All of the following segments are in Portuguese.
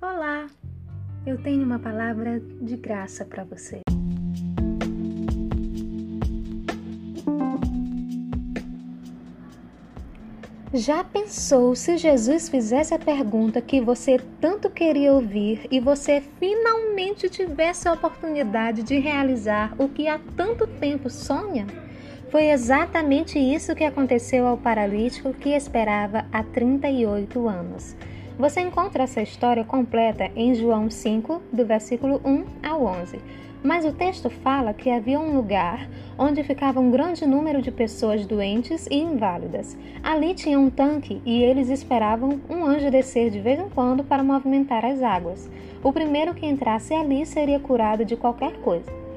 Olá, eu tenho uma palavra de graça para você. Já pensou se Jesus fizesse a pergunta que você tanto queria ouvir e você finalmente tivesse a oportunidade de realizar o que há tanto tempo sonha? Foi exatamente isso que aconteceu ao paralítico que esperava há 38 anos. Você encontra essa história completa em João 5, do versículo 1 ao 11. Mas o texto fala que havia um lugar onde ficava um grande número de pessoas doentes e inválidas. Ali tinha um tanque e eles esperavam um anjo descer de vez em quando para movimentar as águas. O primeiro que entrasse ali seria curado de qualquer coisa.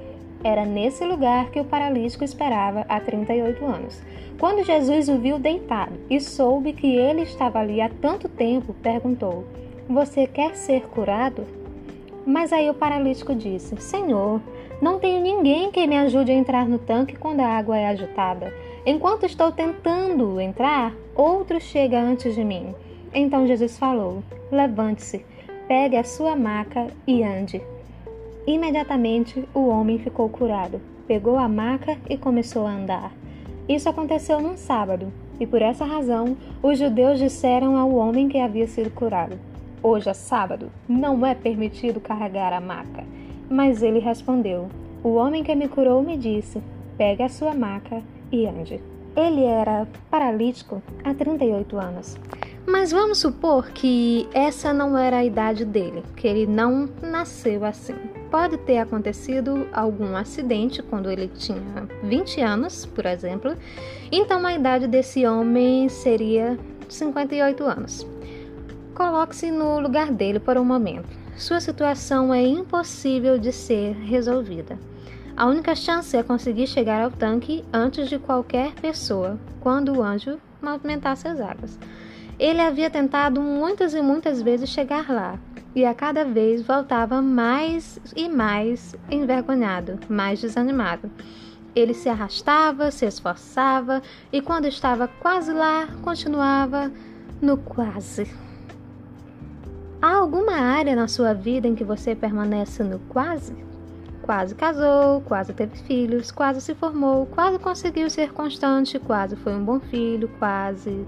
Era nesse lugar que o paralítico esperava há 38 anos. Quando Jesus o viu deitado e soube que ele estava ali há tanto tempo, perguntou: Você quer ser curado? Mas aí o paralítico disse: Senhor, não tenho ninguém que me ajude a entrar no tanque quando a água é agitada. Enquanto estou tentando entrar, outro chega antes de mim. Então Jesus falou: Levante-se, pegue a sua maca e ande. Imediatamente o homem ficou curado, pegou a maca e começou a andar. Isso aconteceu num sábado, e por essa razão os judeus disseram ao homem que havia sido curado: Hoje é sábado, não é permitido carregar a maca. Mas ele respondeu: O homem que me curou me disse: Pegue a sua maca e ande. Ele era paralítico há 38 anos. Mas vamos supor que essa não era a idade dele, que ele não nasceu assim. Pode ter acontecido algum acidente quando ele tinha 20 anos, por exemplo, então a idade desse homem seria 58 anos. Coloque-se no lugar dele por um momento. Sua situação é impossível de ser resolvida. A única chance é conseguir chegar ao tanque antes de qualquer pessoa, quando o anjo movimentasse as águas. Ele havia tentado muitas e muitas vezes chegar lá, e a cada vez voltava mais e mais envergonhado, mais desanimado. Ele se arrastava, se esforçava e, quando estava quase lá, continuava no quase. Há alguma área na sua vida em que você permanece no quase? Quase casou, quase teve filhos, quase se formou, quase conseguiu ser constante, quase foi um bom filho, quase.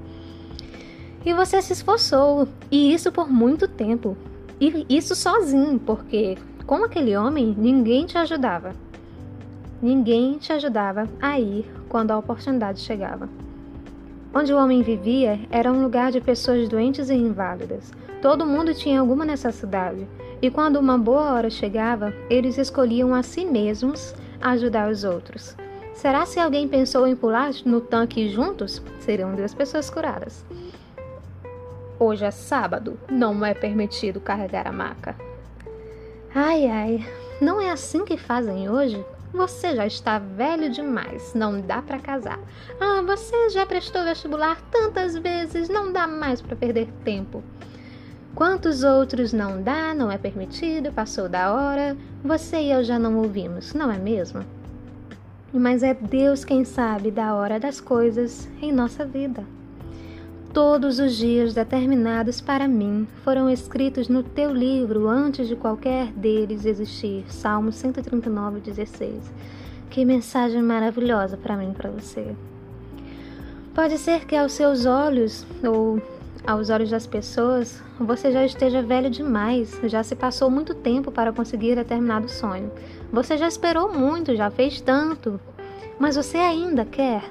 E você se esforçou, e isso por muito tempo. E isso sozinho, porque com aquele homem ninguém te ajudava. Ninguém te ajudava a ir quando a oportunidade chegava. Onde o homem vivia era um lugar de pessoas doentes e inválidas. Todo mundo tinha alguma necessidade, e quando uma boa hora chegava, eles escolhiam a si mesmos ajudar os outros. Será se alguém pensou em pular no tanque juntos? Seriam duas pessoas curadas. Hoje é sábado, não é permitido carregar a maca. Ai, ai, não é assim que fazem hoje? Você já está velho demais, não dá para casar. Ah, você já prestou vestibular tantas vezes, não dá mais para perder tempo. Quantos outros não dá, não é permitido, passou da hora, você e eu já não ouvimos, não é mesmo? Mas é Deus quem sabe da hora das coisas em nossa vida. Todos os dias determinados para mim foram escritos no teu livro antes de qualquer deles existir. Salmo 139, 16. Que mensagem maravilhosa para mim para você. Pode ser que aos seus olhos, ou aos olhos das pessoas, você já esteja velho demais, já se passou muito tempo para conseguir determinado sonho. Você já esperou muito, já fez tanto, mas você ainda quer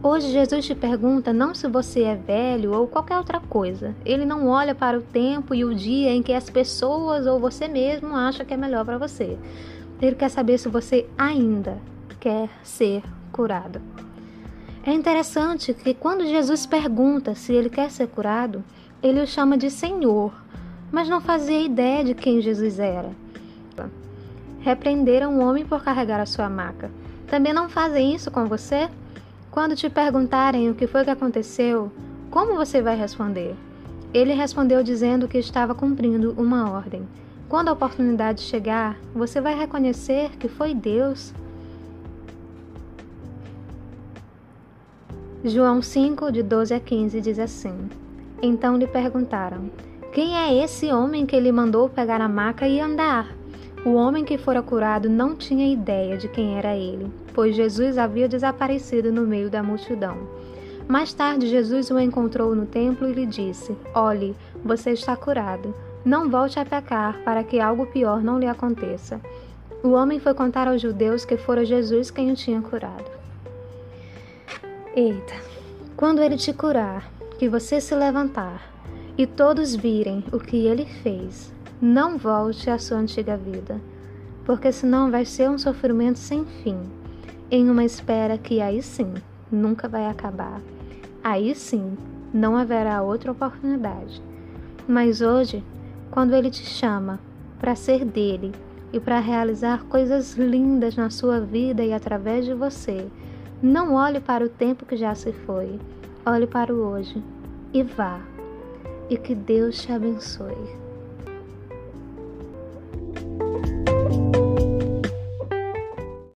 Hoje Jesus te pergunta não se você é velho ou qualquer outra coisa. Ele não olha para o tempo e o dia em que as pessoas ou você mesmo acha que é melhor para você. Ele quer saber se você ainda quer ser curado. É interessante que quando Jesus pergunta se ele quer ser curado, ele o chama de Senhor, mas não fazia ideia de quem Jesus era. Repreenderam o homem por carregar a sua maca. Também não fazem isso com você? Quando te perguntarem o que foi que aconteceu, como você vai responder? Ele respondeu dizendo que estava cumprindo uma ordem. Quando a oportunidade chegar, você vai reconhecer que foi Deus. João 5, de 12 a 15 diz assim: Então lhe perguntaram: Quem é esse homem que ele mandou pegar a maca e andar? O homem que fora curado não tinha ideia de quem era ele, pois Jesus havia desaparecido no meio da multidão. Mais tarde, Jesus o encontrou no templo e lhe disse: Olhe, você está curado. Não volte a pecar, para que algo pior não lhe aconteça. O homem foi contar aos judeus que fora Jesus quem o tinha curado. Eita, quando ele te curar, que você se levantar e todos virem o que ele fez, não volte à sua antiga vida, porque senão vai ser um sofrimento sem fim, em uma espera que aí sim nunca vai acabar. Aí sim não haverá outra oportunidade. Mas hoje, quando ele te chama para ser dele e para realizar coisas lindas na sua vida e através de você, não olhe para o tempo que já se foi, olhe para o hoje e vá. E que Deus te abençoe.